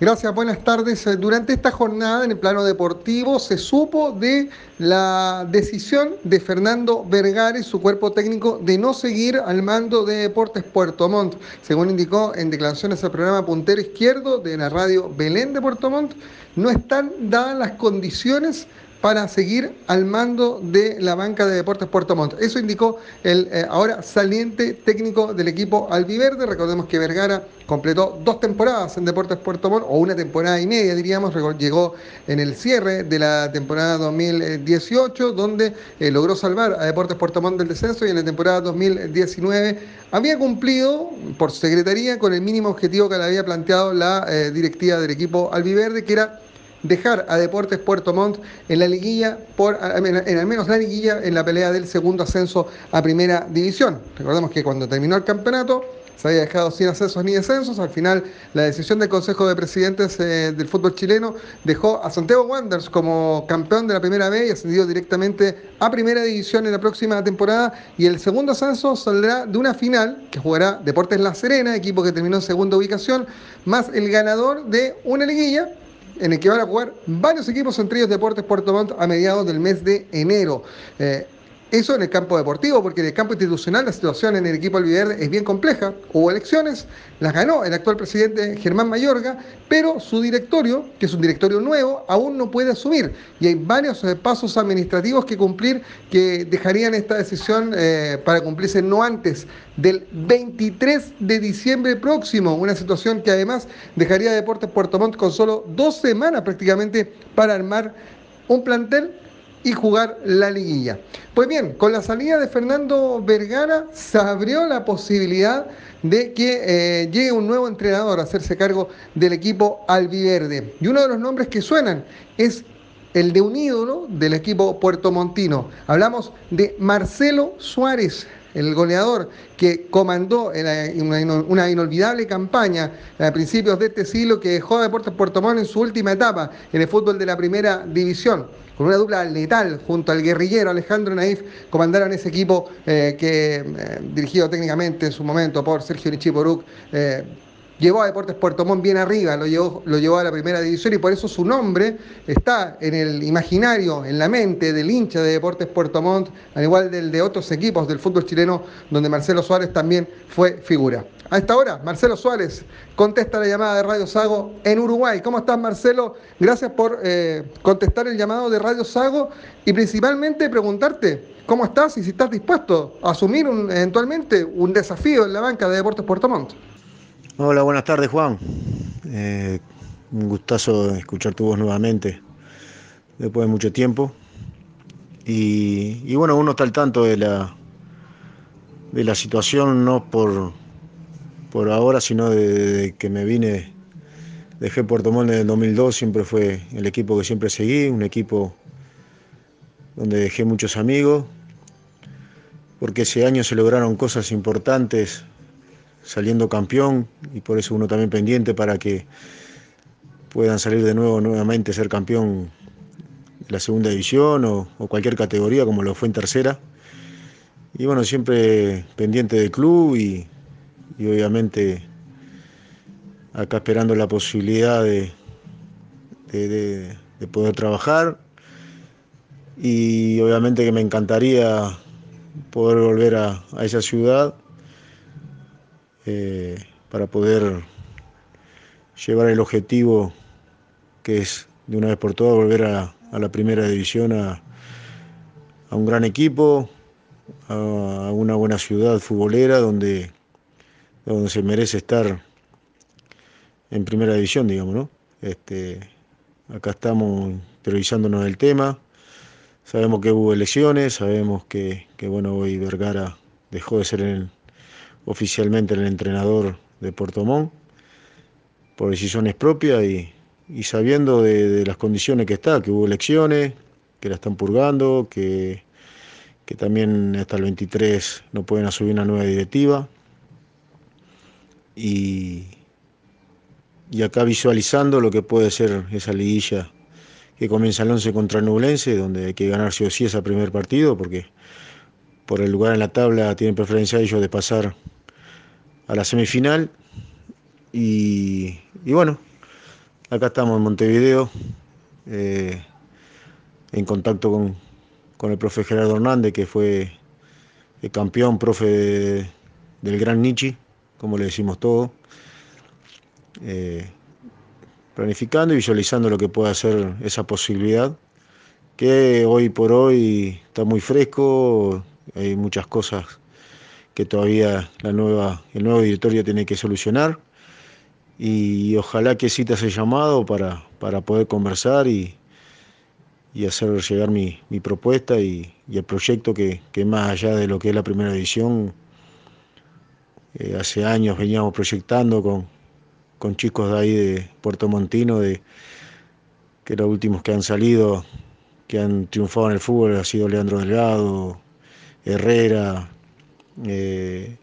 Gracias, buenas tardes. Eh, durante esta jornada en el plano deportivo se supo de la decisión de Fernando Vergara y su cuerpo técnico de no seguir al mando de Deportes Puerto Montt. Según indicó en declaraciones al programa Puntero Izquierdo de la radio Belén de Puerto Montt, no están dadas las condiciones para seguir al mando de la banca de Deportes Puerto Montt. Eso indicó el eh, ahora saliente técnico del equipo albiverde. Recordemos que Vergara completó dos temporadas en Deportes Puerto Montt, o una temporada y media diríamos, llegó en el cierre de la temporada 2018, donde eh, logró salvar a Deportes Puerto Montt del descenso y en la temporada 2019 había cumplido por secretaría con el mínimo objetivo que le había planteado la eh, directiva del equipo albiverde, que era dejar a Deportes Puerto Montt en la liguilla, por, en al menos la liguilla, en la pelea del segundo ascenso a primera división. Recordemos que cuando terminó el campeonato se había dejado sin ascensos ni descensos. Al final, la decisión del Consejo de Presidentes eh, del fútbol chileno dejó a Santiago Wanderers como campeón de la primera B y ascendido directamente a primera división en la próxima temporada. Y el segundo ascenso saldrá de una final que jugará Deportes La Serena, equipo que terminó en segunda ubicación, más el ganador de una liguilla en el que van a jugar varios equipos, entre ellos Deportes Puerto Montt, a mediados del mes de enero. Eh, eso en el campo deportivo, porque en el campo institucional la situación en el equipo albiverde es bien compleja. Hubo elecciones, las ganó el actual presidente Germán Mayorga, pero su directorio, que es un directorio nuevo, aún no puede asumir. Y hay varios eh, pasos administrativos que cumplir que dejarían esta decisión eh, para cumplirse no antes del 23 de diciembre próximo. Una situación que además dejaría Deportes Puerto Montt con solo dos semanas prácticamente para armar un plantel y jugar la liguilla. Pues bien, con la salida de Fernando Vergara se abrió la posibilidad de que eh, llegue un nuevo entrenador a hacerse cargo del equipo albiverde. Y uno de los nombres que suenan es el de un ídolo del equipo puertomontino. Hablamos de Marcelo Suárez, el goleador que comandó una, inolvidable campaña a principios de este siglo que dejó a Deportes Puerto Montt en su última etapa en el fútbol de la primera división. Con una dupla letal junto al guerrillero Alejandro Naif, comandaron ese equipo eh, que, eh, dirigido técnicamente en su momento por Sergio Nichiporuk, eh, llevó a Deportes Puerto Montt bien arriba, lo llevó, lo llevó a la primera división y por eso su nombre está en el imaginario, en la mente del hincha de Deportes Puerto Montt, al igual del de otros equipos del fútbol chileno, donde Marcelo Suárez también fue figura. A esta hora, Marcelo Suárez contesta la llamada de Radio Sago en Uruguay. ¿Cómo estás, Marcelo? Gracias por eh, contestar el llamado de Radio Sago y principalmente preguntarte cómo estás y si estás dispuesto a asumir eventualmente un desafío en la banca de Deportes Puerto Montt. Hola, buenas tardes Juan. Eh, un gustazo escuchar tu voz nuevamente después de mucho tiempo. Y, bueno, uno está al tanto de la, de la situación, no por, por ahora, sino de, que me vine, dejé Puerto Montt en el 2002, siempre fue el equipo que siempre seguí, un equipo donde dejé muchos amigos, porque ese año se lograron cosas importantes saliendo campeón y por eso uno también pendiente para que puedan salir de nuevo nuevamente ser campeón de la segunda división o, cualquier categoría como lo fue en tercera. Y bueno, siempre pendiente del club y, obviamente acá esperando la posibilidad de, de, poder trabajar. Y obviamente que me encantaría poder volver a esa ciudad eh, para poder llevar el objetivo que es de una vez por todas volver a, la primera división, a, un gran equipo, a, una buena ciudad futbolera donde, donde se merece estar en primera división, digamos, ¿no? Este, acá estamos priorizándonos el tema. Sabemos que hubo elecciones, sabemos que, que bueno, hoy Vergara dejó de ser oficialmente el entrenador de Puerto Montt por decisiones propias y, sabiendo de, las condiciones que está, que hubo elecciones, que la están purgando, que, que también hasta el 23 no pueden asumir una nueva directiva. Y, acá visualizando lo que puede ser esa liguilla que comienza el 11 contra el Nublense, donde hay que ganar sí o sí ese primer partido, porque por el lugar en la tabla tienen preferencia ellos de pasar a la semifinal. Y, bueno, acá estamos en Montevideo, eh, en contacto con, con, el profe Gerardo Hernández, que fue el campeón, profe del Gran Nietzsche, como le decimos todo. Eh, planificando y visualizando lo que puede hacer esa posibilidad, que hoy por hoy está muy fresco, hay muchas cosas que todavía la nueva, el nuevo directorio tiene que solucionar y ojalá que cita ese llamado para, para poder conversar y, y hacer llegar mi, mi propuesta y, y, el proyecto que, que, más allá de lo que es la primera edición, eh, hace años veníamos proyectando con, con chicos de ahí de Puerto Montino, de, que los últimos que han salido, que han triunfado en el fútbol, ha sido Leandro Delgado, Herrera, eh,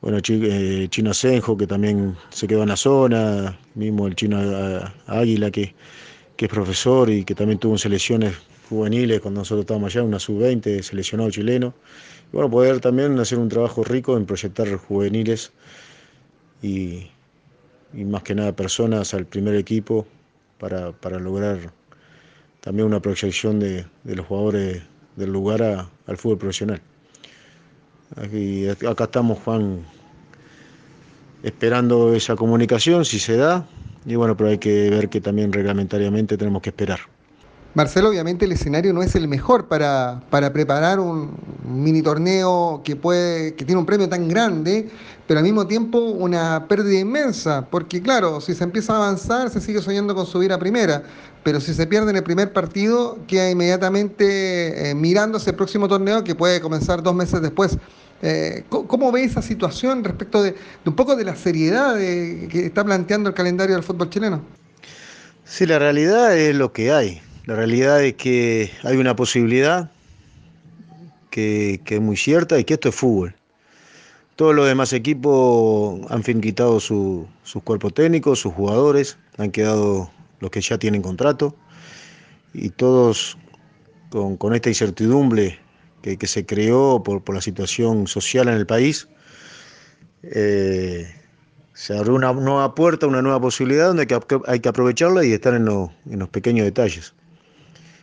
bueno, eh, Chino Senjo, que también se quedó en la zona, mismo el chino eh, Águila, que, que es profesor y que también tuvo selecciones juveniles cuando nosotros estábamos allá, una sub-20, seleccionado chileno. Bueno, poder también hacer un trabajo rico en proyectar juveniles y, y más que nada personas al primer equipo para, para lograr también una proyección de, de los jugadores del lugar al fútbol profesional. Aquí, acá estamos, Juan, esperando esa comunicación, si se da, y bueno, pero hay que ver que también reglamentariamente tenemos que esperar. Marcelo, obviamente el escenario no es el mejor para, para preparar un mini torneo que, puede, que tiene un premio tan grande, pero al mismo tiempo una pérdida inmensa, porque claro, si se empieza a avanzar se sigue soñando con subir a primera, pero si se pierde en el primer partido queda inmediatamente eh, mirándose el próximo torneo que puede comenzar dos meses después. Eh, ¿Cómo ve esa situación respecto de, un poco de la seriedad que está planteando el calendario del fútbol chileno? Sí, la realidad es lo que hay. La realidad es que hay una posibilidad que, es muy cierta y que esto es fútbol. Todos los demás equipos han quitado su, sus cuerpos técnicos, sus jugadores, han quedado los que ya tienen contrato y todos con, con esta incertidumbre que, que se creó por, por, la situación social en el país, eh, se abrió una nueva puerta, una nueva posibilidad donde hay que, hay que aprovecharla y estar en, lo, en los pequeños detalles.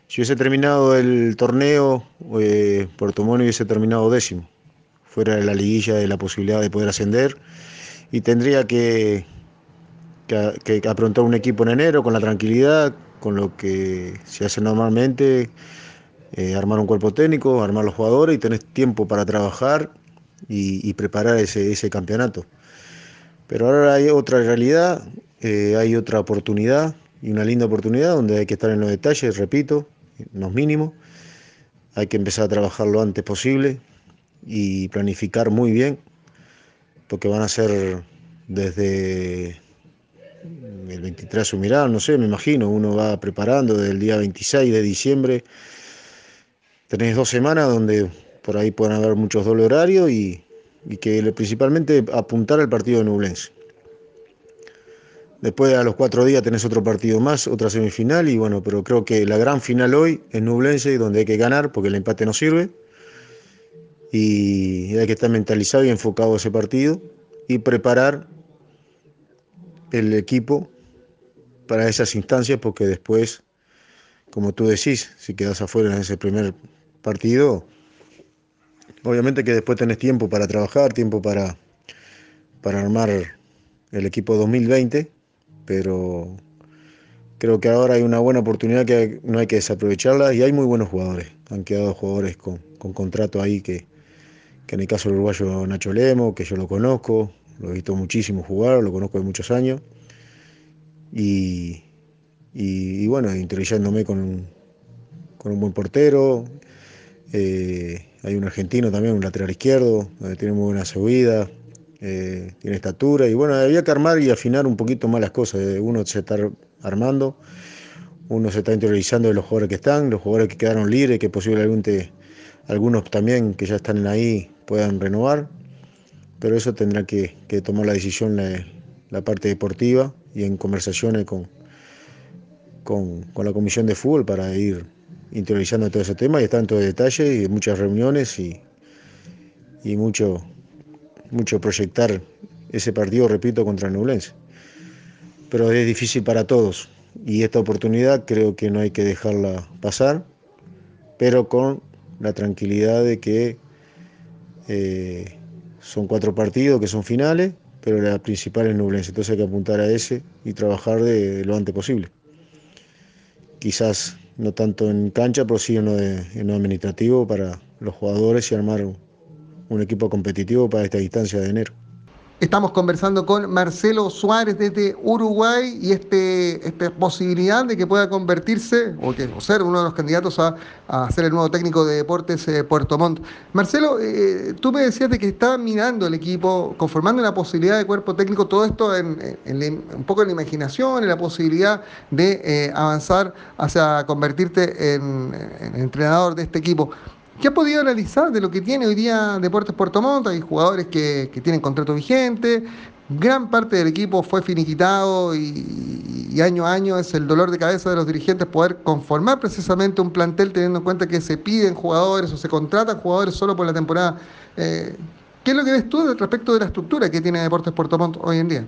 Si hubiese terminado el torneo, eh, Puerto Montt hubiese terminado décimo, fuera de la liguilla de la posibilidad de poder ascender y tendría que, que, que afrontar un equipo en enero con la tranquilidad, con lo que se hace normalmente, eh, armar un cuerpo técnico, armar los jugadores y tener tiempo para trabajar y, preparar ese, campeonato. Pero ahora hay otra realidad, eh, hay otra oportunidad y una linda oportunidad donde hay que estar en los detalles, repito, los mínimos. Hay que empezar a trabajar lo antes posible y planificar muy bien, porque van a ser desde el 23 su mirada, no sé, me imagino, uno va preparando desde el día 26 de diciembre. Tenés dos semanas donde por ahí pueden haber muchos doble horarios y, y que principalmente apuntar al partido de Nublense. Después a los cuatro días tenés otro partido más, otra semifinal y bueno, pero creo que la gran final hoy es Nublense donde hay que ganar porque el empate no sirve y hay que estar mentalizado y enfocado a ese partido y preparar el equipo para esas instancias porque después, como tú decís, si quedas afuera en ese primer partido, obviamente que después tenés tiempo para trabajar, tiempo para, para armar el equipo 2020 pero creo que ahora hay una buena oportunidad que no hay que desaprovecharla y hay muy buenos jugadores. Han quedado jugadores con, con contrato ahí que, que, en el caso del uruguayo Nacho Lemo, que yo lo conozco, lo he visto muchísimo jugar, lo conozco de muchos años. Y, y, bueno, introduciéndome con, con un buen portero. Eh, hay un argentino también, un lateral izquierdo, tiene muy buena subida, eh, tiene estatura y bueno, había que armar y afinar un poquito más las cosas. Eh, uno se está armando, uno se está interiorizando de los jugadores que están, los jugadores que quedaron libres, que posiblemente algunos también que ya están ahí puedan renovar, pero eso tendrá que, tomar la decisión la, la, parte deportiva y en conversaciones con, con, con, la comisión de fútbol para ir interiorizando todo ese tema y estar en todo detalle y muchas reuniones y, y mucho mucho proyectar ese partido, repito, contra el Nublense. Pero es difícil para todos, y esta oportunidad creo que no hay que dejarla pasar, pero con la tranquilidad de que eh, son cuatro partidos que son finales, pero la principal es Nublense, entonces hay que apuntar a ese y trabajar de, lo antes posible. Quizás no tanto en cancha, pero sí en lo, en lo administrativo para los jugadores y armar un equipo competitivo para esta distancia de enero. Estamos conversando con Marcelo Suárez desde Uruguay y este, esta posibilidad de que pueda convertirse o, que, ser uno de los candidatos a, ser el nuevo técnico de deportes eh, Puerto Montt. Marcelo, eh, tú me decías de que estaba mirando el equipo, conformando la posibilidad de cuerpo técnico, todo esto en, un poco en la imaginación, en la posibilidad de eh, avanzar hacia convertirte en entrenador de este equipo. ¿Qué ha podido analizar de lo que tiene hoy día Deportes Puerto Montt? Hay jugadores que, tienen contrato vigente, gran parte del equipo fue finiquitado y, año a año es el dolor de cabeza de los dirigentes poder conformar precisamente un plantel teniendo en cuenta que se piden jugadores o se contratan jugadores solo por la temporada. Eh, ¿Qué es lo que ves tú respecto de la estructura que tiene Deportes Puerto Montt hoy en día?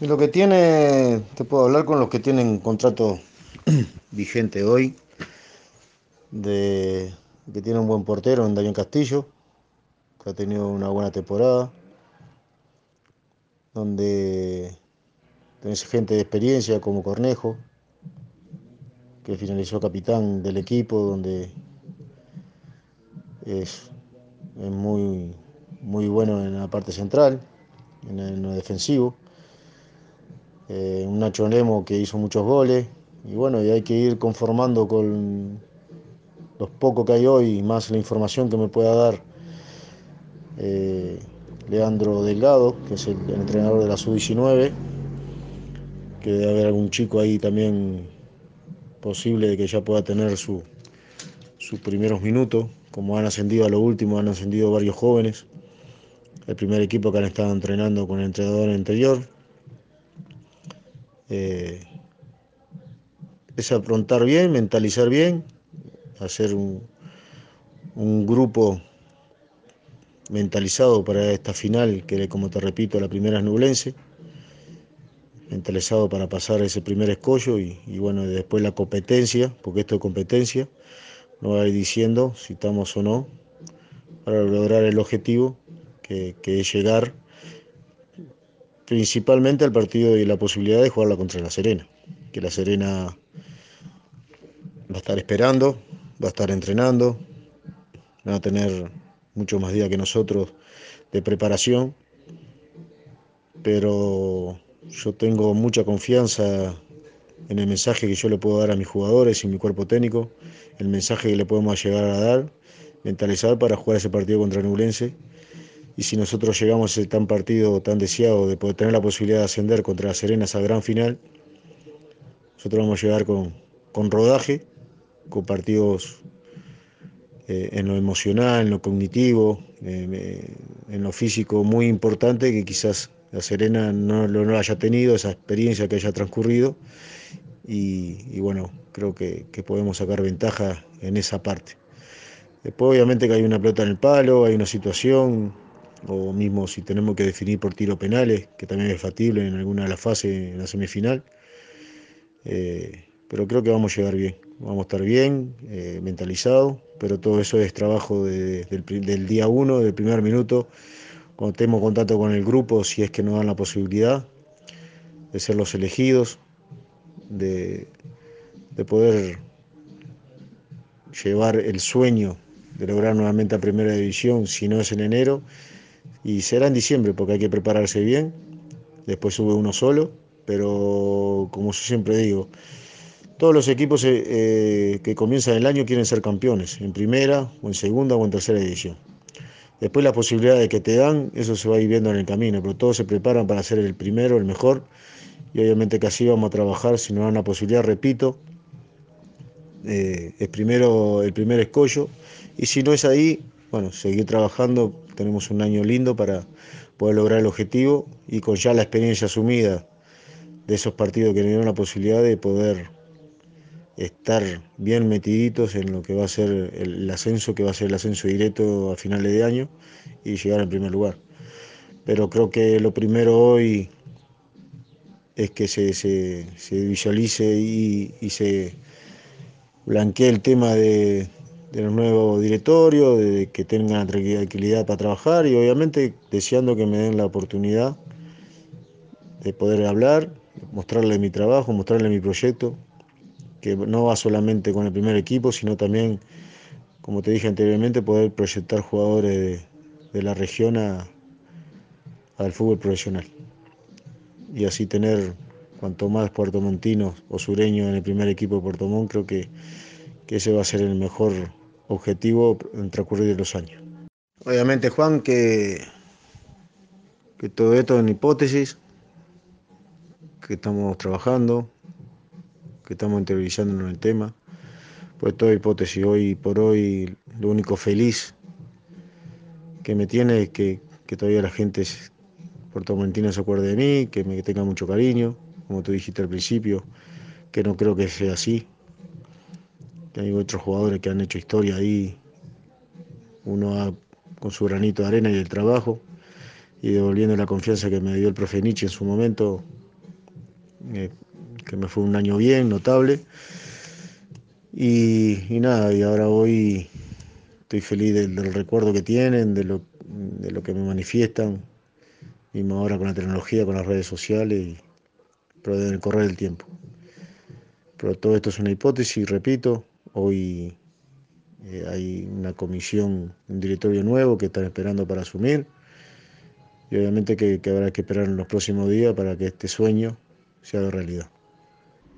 Lo que tiene, te puedo hablar con los que tienen contrato vigente hoy, de que tiene un buen portero en Daniel Castillo, que ha tenido una buena temporada, donde tenés gente de experiencia como Cornejo, que finalizó capitán del equipo, donde es, muy, muy bueno en la parte central, en, lo defensivo. Eh, un Nacho Lemo que hizo muchos goles, y bueno, y hay que ir conformando con los pocos que hay hoy, más la información que me pueda dar eh, Leandro Delgado, que es el, entrenador de la Sub-19, que debe haber algún chico ahí también posible de que ya pueda tener sus primeros minutos, como han ascendido a lo último, han ascendido varios jóvenes, el primer equipo que han estado entrenando con el entrenador anterior. Eh, es afrontar bien, mentalizar bien hacer un, un grupo mentalizado para esta final, que como te repito, la primera es Nublense, mentalizado para pasar ese primer escollo y, bueno, después la competencia, porque esto es competencia, no va a ir diciendo si estamos o no, para lograr el objetivo, que, que es llegar principalmente al partido y la posibilidad de jugarla contra la Serena, que la Serena va a estar esperando, va a estar entrenando, va a tener mucho más días que nosotros de preparación, pero yo tengo mucha confianza en el mensaje que yo le puedo dar a mis jugadores y mi cuerpo técnico, el mensaje que le podemos llegar a dar, mentalizar para jugar ese partido contra Nublense. Y si nosotros llegamos a ese tan partido tan deseado de poder tener la posibilidad de ascender contra la Serena esa gran final, nosotros vamos a llegar con, con rodaje con partidos eh, en lo emocional, en lo cognitivo, eh, en lo físico muy importante que quizás la Serena no lo haya tenido, esa experiencia que haya transcurrido. Y, bueno, creo que, podemos sacar ventaja en esa parte. Después obviamente que hay una pelota en el palo, hay una situación, o mismo si tenemos que definir por tiro penales, que también es factible en alguna de las fases en la semifinal. Eh, pero creo que vamos a llegar bien. Vamos a estar bien, eh, mentalizados, pero todo eso es trabajo del, día uno, del primer minuto, cuando tenemos contacto con el grupo, si es que nos dan la posibilidad de ser los elegidos, de, poder llevar el sueño de lograr nuevamente a primera división, si no es en enero, y será en diciembre, porque hay que prepararse bien, después sube uno solo, pero como siempre digo, todos los equipos eh, eh, que comienzan el año quieren ser campeones, en primera o en segunda o en tercera edición. Después las posibilidades que te dan, eso se va a ir viendo en el camino, pero todos se preparan para ser el primero, el mejor, y obviamente que así vamos a trabajar, si nos dan la posibilidad, repito, eh, es primero el primer escollo, y si no es ahí, bueno, seguir trabajando, tenemos un año lindo para poder lograr el objetivo y con ya la experiencia asumida de esos partidos que nos dieron la posibilidad de poder estar bien metiditos en lo que va a ser el, ascenso, que va a ser el ascenso directo a finales de año y llegar en primer lugar. Pero creo que lo primero hoy es que se, se, visualice y, se blanquee el tema de, de los nuevos directorios, de que tengan tranquilidad para trabajar y obviamente deseando que me den la oportunidad de poder hablar, mostrarle mi trabajo, mostrarle mi proyecto, que no va solamente con el primer equipo, sino también, como te dije anteriormente, poder proyectar jugadores de, la región al fútbol profesional. Y así tener cuanto más puertomontinos o sureños en el primer equipo de Puerto Montt, creo que, que ese va a ser el mejor objetivo en transcurrir los años. Obviamente, Juan, que, que todo esto es una hipótesis, que estamos trabajando, que estamos interiorizando en el tema. Pues toda hipótesis, hoy por hoy, lo único feliz que me tiene es que, todavía la gente puertomontina se acuerde de mí, que me tenga mucho cariño, como tú dijiste al principio, que no creo que sea así, que hay otros jugadores que han hecho historia ahí, uno con su granito de arena y el trabajo, y devolviendo la confianza que me dio el profe Nietzsche en su momento, eh, que me fue un año bien, notable. Y, nada, y ahora hoy estoy feliz del, recuerdo que tienen, de lo, de lo, que me manifiestan, mismo ahora con la tecnología, con las redes sociales, pero debe correr el tiempo. Pero todo esto es una hipótesis, repito, hoy eh, hay una comisión, un directorio nuevo que están esperando para asumir y obviamente que, que habrá que esperar en los próximos días para que este sueño sea de realidad.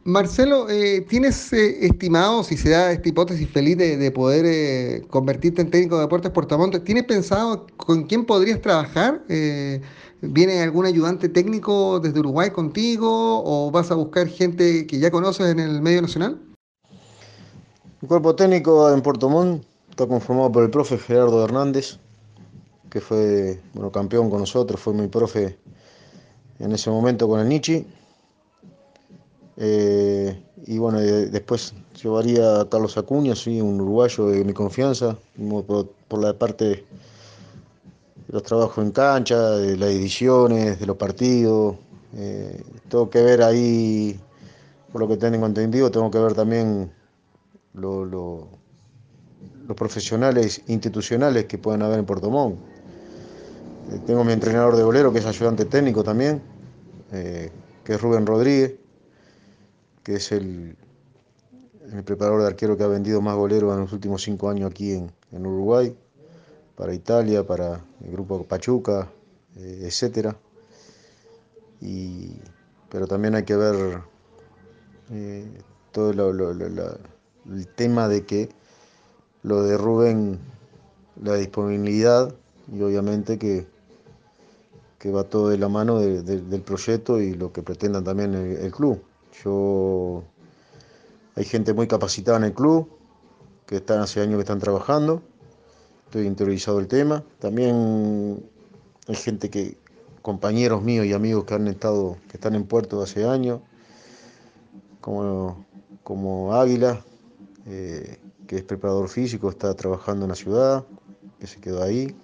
Marcelo, eh, ¿tienes eh, estimado, si se da esta hipótesis feliz de, poder eh, convertirte en técnico de deportes Portamonte, ¿tienes pensado con quién podrías trabajar? ¿Viene algún ayudante técnico desde Uruguay contigo o vas a buscar gente que ya conoces en el medio nacional? El cuerpo técnico en Puerto Montt está conformado por el profe Gerardo Hernández, que fue bueno, campeón con nosotros, fue mi profe en ese momento con el Nietzsche eh, y bueno, después llevaría a Carlos Acuña, sí, un uruguayo de mi confianza, por, la parte de los trabajos en cancha, de las ediciones, de los partidos. Eh, tengo que ver ahí, por lo que tengo entendido, tengo que ver también los profesionales institucionales que pueden haber en Puerto Montt. Eh, tengo mi entrenador de bolero, que es ayudante técnico también, que es Rubén Rodríguez que es el, preparador de arquero que ha vendido más goleros en los últimos cinco años aquí en, Uruguay, para Italia, para el grupo Pachuca, eh, etcétera. pero también hay que ver eh, todo el tema de que lo de Rubén, la disponibilidad y obviamente que, que va todo de la mano del proyecto y lo que pretendan también el club. Yo hay gente muy capacitada en el club, que están hace años que están trabajando, estoy interiorizado el tema. También hay gente que, compañeros míos y amigos que han estado, que están en Puerto hace años, como, como Águila, eh, que es preparador físico, está trabajando en la ciudad, que se quedó ahí.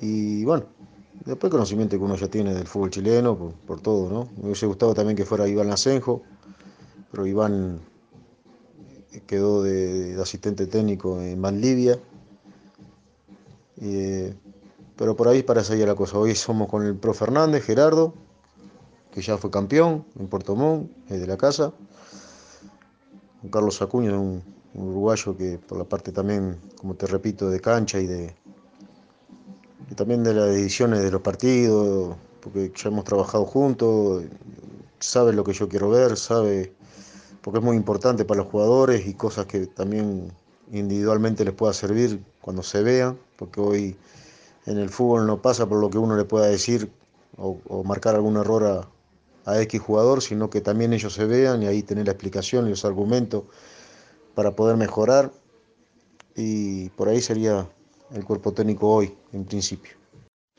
Y bueno, Después conocimiento que uno ya tiene del fútbol chileno, por, todo, ¿no? Me hubiese gustado también que fuera Iván Asenjo, pero Iván quedó de, asistente técnico en Valdivia. Eh, pero por ahí para seguir la cosa. Hoy somos con el Pro Fernández, Gerardo, que ya fue campeón en Puerto Montt, de la casa. Con Carlos Acuña, un uruguayo que por la parte también, como te repito, de cancha y de, también de las ediciones de los partidos, porque ya hemos trabajado juntos, sabe lo que yo quiero ver, sabe, porque es muy importante para los jugadores y cosas que también individualmente les pueda servir cuando se vean, porque hoy en el fútbol no pasa por lo que uno le pueda decir o, marcar algún error a, a, X jugador, sino que también ellos se vean y ahí tener la explicación y los argumentos para poder mejorar. Y por ahí sería el cuerpo técnico hoy, en principio.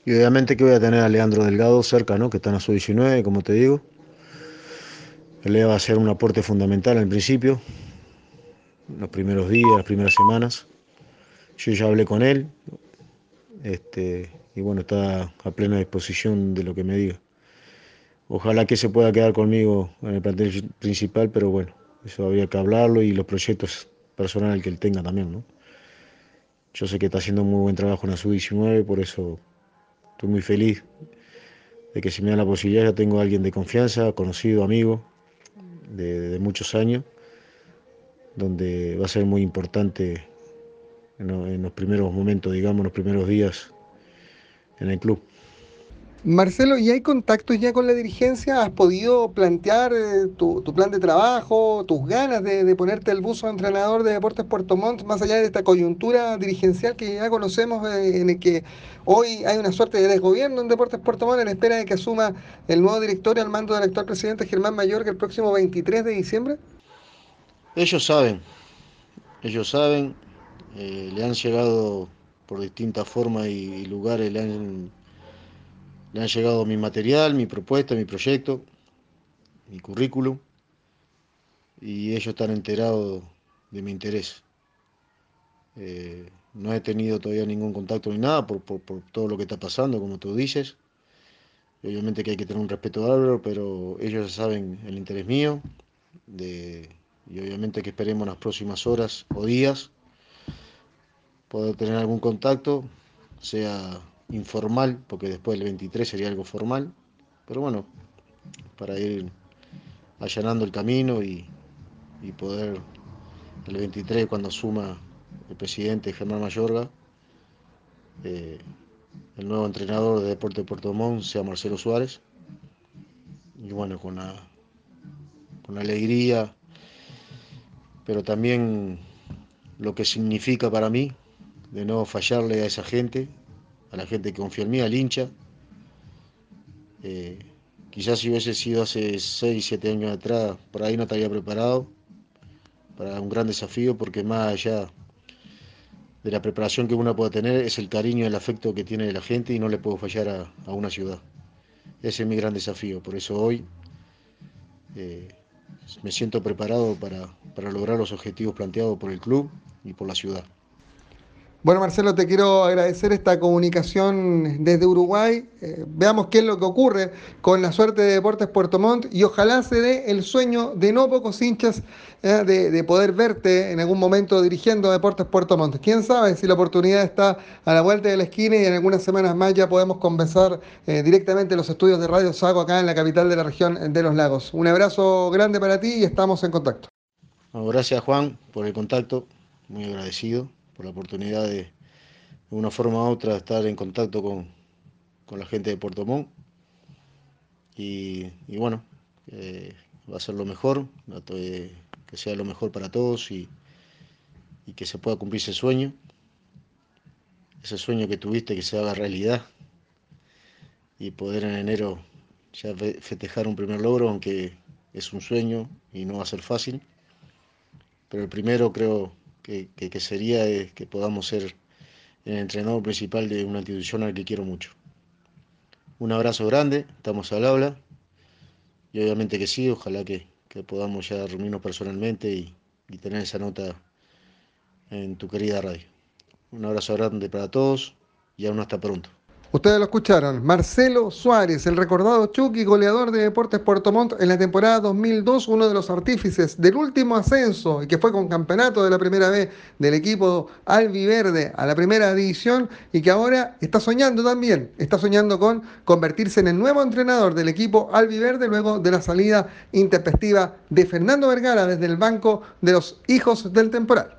Y obviamente que voy a tener a Leandro Delgado cerca, ¿no? que está en la sub-19, como te digo. Él va a ser un aporte fundamental al principio, los primeros días, las primeras semanas. Yo ya hablé con él este, y bueno, está a plena disposición de lo que me diga. ojalá que se pueda quedar conmigo en el plantel principal, pero bueno, eso había que hablarlo y los proyectos personales que él tenga también, ¿no? Yo sé que está haciendo un muy buen trabajo en la sub-19, por eso estoy muy feliz de que si me da la posibilidad ya tengo a alguien de confianza, conocido, amigo, de, muchos años, donde va a ser muy importante en, los primeros momentos, digamos, los primeros días en el club. Marcelo, ¿y hay contactos ya con la dirigencia? ¿Has podido plantear eh, tu, plan de trabajo, tus ganas de, ponerte el buzo entrenador de Deportes Puerto Montt, más allá de esta coyuntura dirigencial que ya conocemos, eh, en el que hoy hay una suerte de desgobierno en Deportes Puerto Montt en espera de que asuma el nuevo directorio al mando del actual presidente Germán Mayor el próximo 23 de diciembre? Ellos saben, ellos saben, eh, le han llegado por distintas formas y lugares, le han le han llegado mi material, mi propuesta, mi proyecto, mi currículum, y ellos están enterados de mi interés. Eh, no he tenido todavía ningún contacto ni nada por, todo lo que está pasando, como tú dices. Obviamente que hay que tener un respeto bárbaro, pero ellos saben el interés mío y obviamente que esperemos las próximas horas o días poder tener algún contacto, sea informal, porque después del 23 sería algo formal, pero bueno, para ir allanando el camino y, poder el 23 cuando suma el presidente Germán Mayorga, eh, el nuevo entrenador de Deporte de Puerto Montt sea Marcelo Suárez, y bueno, con la, con alegría, pero también lo que significa para mí de no fallarle a esa gente a la gente que confía en mí, al hincha. Eh, quizás si hubiese sido hace 6, 7 años atrás, por ahí no estaría preparado para un gran desafío, porque más allá de la preparación que uno puede tener, es el cariño y el afecto que tiene la gente y no le puedo fallar a, una ciudad. Ese es mi gran desafío, por eso hoy eh, me siento preparado para, para lograr los objetivos planteados por el club y por la ciudad. Bueno, Marcelo, te quiero agradecer esta comunicación desde Uruguay. Eh, veamos qué es lo que ocurre con la suerte de Deportes Puerto Montt y ojalá se dé el sueño de no pocos hinchas eh, de, poder verte en algún momento dirigiendo Deportes Puerto Montt. Quién sabe si la oportunidad está a la vuelta de la esquina y en algunas semanas más ya podemos conversar eh, directamente en los estudios de Radio Sago acá en la capital de la región de Los Lagos. Un abrazo grande para ti y estamos en contacto. gracias Juan por el contacto, muy agradecido por la oportunidad de, de una forma u otra, estar en contacto con, la gente de Puerto Montt. Y, bueno, eh, va a ser lo mejor, que sea lo mejor para todos y, que se pueda cumplir ese sueño, ese sueño que tuviste que se haga realidad y poder en enero ya festejar un primer logro, aunque es un sueño y no va a ser fácil. Pero el primero creo que, sería eh, que podamos ser el entrenador principal de una institución al que quiero mucho. Un abrazo grande, estamos al habla y obviamente que sí, ojalá que, podamos ya reunirnos personalmente y, y tener esa nota en tu querida radio. Un abrazo grande para todos y aún hasta pronto. Ustedes lo escucharon, Marcelo Suárez, el recordado Chucky, goleador de Deportes Puerto Montt en la temporada 2002, uno de los artífices del último ascenso y que fue con campeonato de la primera vez del equipo albiverde a la primera división y que ahora está soñando también, está soñando con convertirse en el nuevo entrenador del equipo albiverde luego de la salida intempestiva de Fernando Vergara desde el banco de los hijos del temporal.